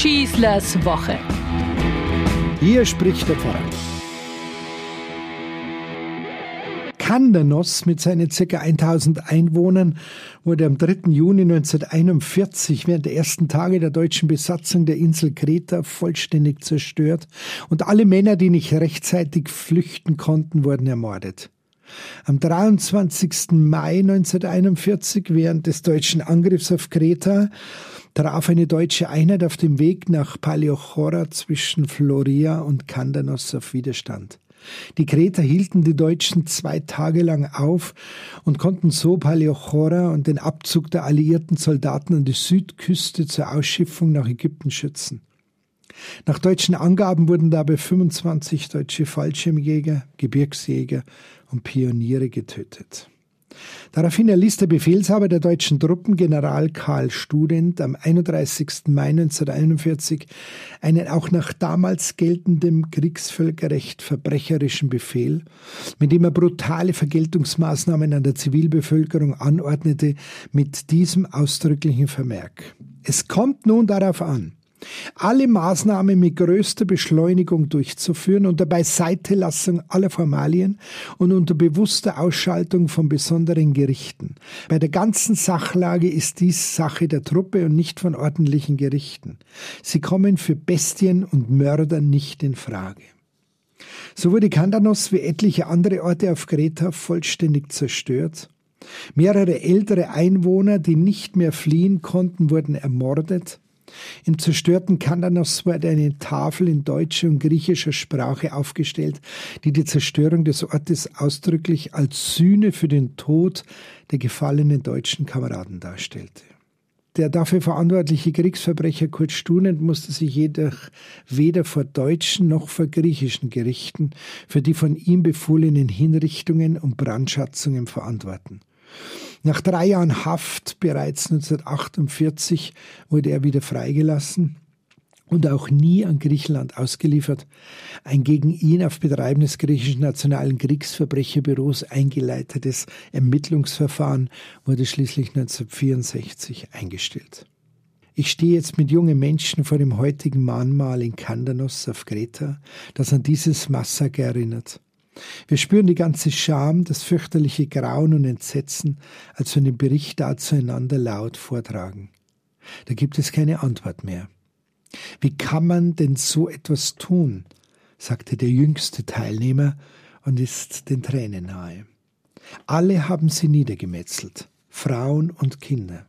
Schießlers Woche. Hier spricht der Pfarrer. Kandanos mit seinen ca. 1000 Einwohnern wurde am 3. Juni 1941 während der ersten Tage der deutschen Besatzung der Insel Kreta vollständig zerstört und alle Männer, die nicht rechtzeitig flüchten konnten, wurden ermordet. Am 23. Mai 1941, während des deutschen Angriffs auf Kreta, traf eine deutsche Einheit auf dem Weg nach Paleochora zwischen Floria und Kandanos auf Widerstand. Die Kreter hielten die Deutschen zwei Tage lang auf und konnten so Paleochora und den Abzug der alliierten Soldaten an die Südküste zur Ausschiffung nach Ägypten schützen. Nach deutschen Angaben wurden dabei 25 deutsche Fallschirmjäger, Gebirgsjäger und Pioniere getötet. Daraufhin erließ der Befehlshaber der deutschen Truppen, General Karl Student, am 31. Mai 1941 einen auch nach damals geltendem Kriegsvölkerrecht verbrecherischen Befehl, mit dem er brutale Vergeltungsmaßnahmen an der Zivilbevölkerung anordnete, mit diesem ausdrücklichen Vermerk. Es kommt nun darauf an, alle Maßnahmen mit größter Beschleunigung durchzuführen unter Beiseitelassung aller Formalien und unter bewusster Ausschaltung von besonderen Gerichten. Bei der ganzen Sachlage ist dies Sache der Truppe und nicht von ordentlichen Gerichten. Sie kommen für Bestien und Mörder nicht in Frage. So wurde Kandanos wie etliche andere Orte auf Kreta vollständig zerstört. Mehrere ältere Einwohner, die nicht mehr fliehen konnten, wurden ermordet. Im zerstörten Kandanos wurde eine Tafel in deutscher und griechischer Sprache aufgestellt, die die Zerstörung des Ortes ausdrücklich als Sühne für den Tod der gefallenen deutschen Kameraden darstellte. Der dafür verantwortliche Kriegsverbrecher Kurt Stunend musste sich jedoch weder vor deutschen noch vor griechischen Gerichten für die von ihm befohlenen Hinrichtungen und Brandschatzungen verantworten. Nach drei Jahren Haft, bereits 1948, wurde er wieder freigelassen und auch nie an Griechenland ausgeliefert. Ein gegen ihn auf Betreiben des griechischen Nationalen Kriegsverbrecherbüros eingeleitetes Ermittlungsverfahren wurde schließlich 1964 eingestellt. Ich stehe jetzt mit jungen Menschen vor dem heutigen Mahnmal in Kandanos auf Kreta, das an dieses Massaker erinnert. Wir spüren die ganze Scham, das fürchterliche Grauen und Entsetzen, als wir den Bericht dazu einander laut vortragen. Da gibt es keine Antwort mehr. Wie kann man denn so etwas tun? sagte der jüngste Teilnehmer und ist den Tränen nahe. Alle haben sie niedergemetzelt, Frauen und Kinder.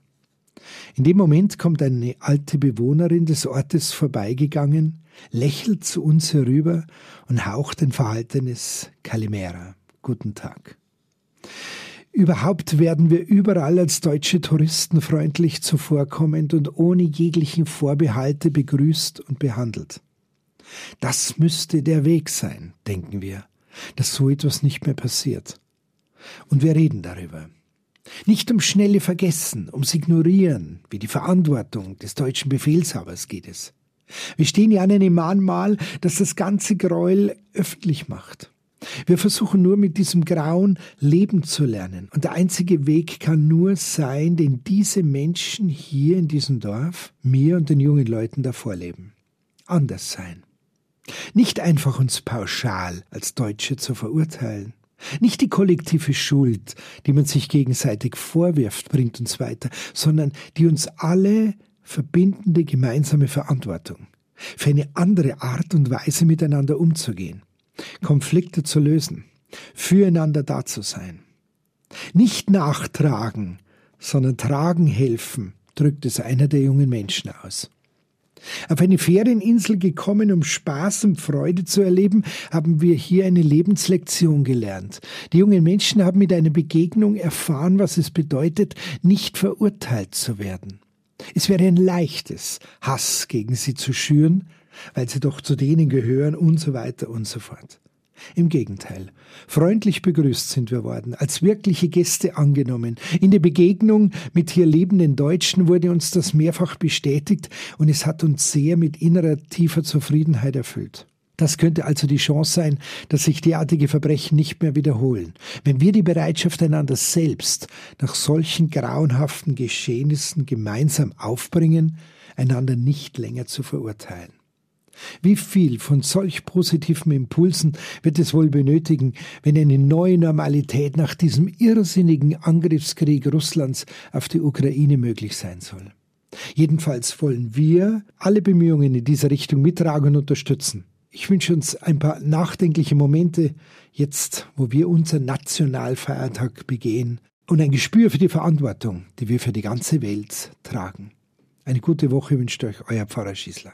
In dem Moment kommt eine alte Bewohnerin des Ortes vorbeigegangen, lächelt zu uns herüber und haucht ein verhaltenes Kalimera. Guten Tag. Überhaupt werden wir überall als deutsche Touristen freundlich zuvorkommend und ohne jeglichen Vorbehalte begrüßt und behandelt. Das müsste der Weg sein, denken wir, dass so etwas nicht mehr passiert. Und wir reden darüber. Nicht um schnelle Vergessen, ums Ignorieren, wie die Verantwortung des deutschen Befehlshabers geht es. Wir stehen ja an einem Mahnmal, das das ganze Gräuel öffentlich macht. Wir versuchen nur mit diesem Grauen leben zu lernen. Und der einzige Weg kann nur sein, den diese Menschen hier in diesem Dorf mir und den jungen Leuten davor leben. Anders sein. Nicht einfach uns pauschal als Deutsche zu verurteilen. Nicht die kollektive Schuld, die man sich gegenseitig vorwirft, bringt uns weiter, sondern die uns alle verbindende gemeinsame Verantwortung für eine andere Art und Weise miteinander umzugehen, Konflikte zu lösen, füreinander da zu sein. Nicht nachtragen, sondern tragen helfen, drückt es einer der jungen Menschen aus. Auf eine Ferieninsel gekommen, um Spaß und Freude zu erleben, haben wir hier eine Lebenslektion gelernt. Die jungen Menschen haben mit einer Begegnung erfahren, was es bedeutet, nicht verurteilt zu werden. Es wäre ein leichtes, Hass gegen sie zu schüren, weil sie doch zu denen gehören und so weiter und so fort. Im Gegenteil, freundlich begrüßt sind wir worden, als wirkliche Gäste angenommen. In der Begegnung mit hier lebenden Deutschen wurde uns das mehrfach bestätigt und es hat uns sehr mit innerer tiefer Zufriedenheit erfüllt. Das könnte also die Chance sein, dass sich derartige Verbrechen nicht mehr wiederholen. Wenn wir die Bereitschaft einander selbst nach solchen grauenhaften Geschehnissen gemeinsam aufbringen, einander nicht länger zu verurteilen. Wie viel von solch positiven Impulsen wird es wohl benötigen, wenn eine neue Normalität nach diesem irrsinnigen Angriffskrieg Russlands auf die Ukraine möglich sein soll? Jedenfalls wollen wir alle Bemühungen in dieser Richtung mittragen und unterstützen. Ich wünsche uns ein paar nachdenkliche Momente jetzt, wo wir unseren Nationalfeiertag begehen und ein Gespür für die Verantwortung, die wir für die ganze Welt tragen. Eine gute Woche wünscht euch euer Pfarrer Schießler.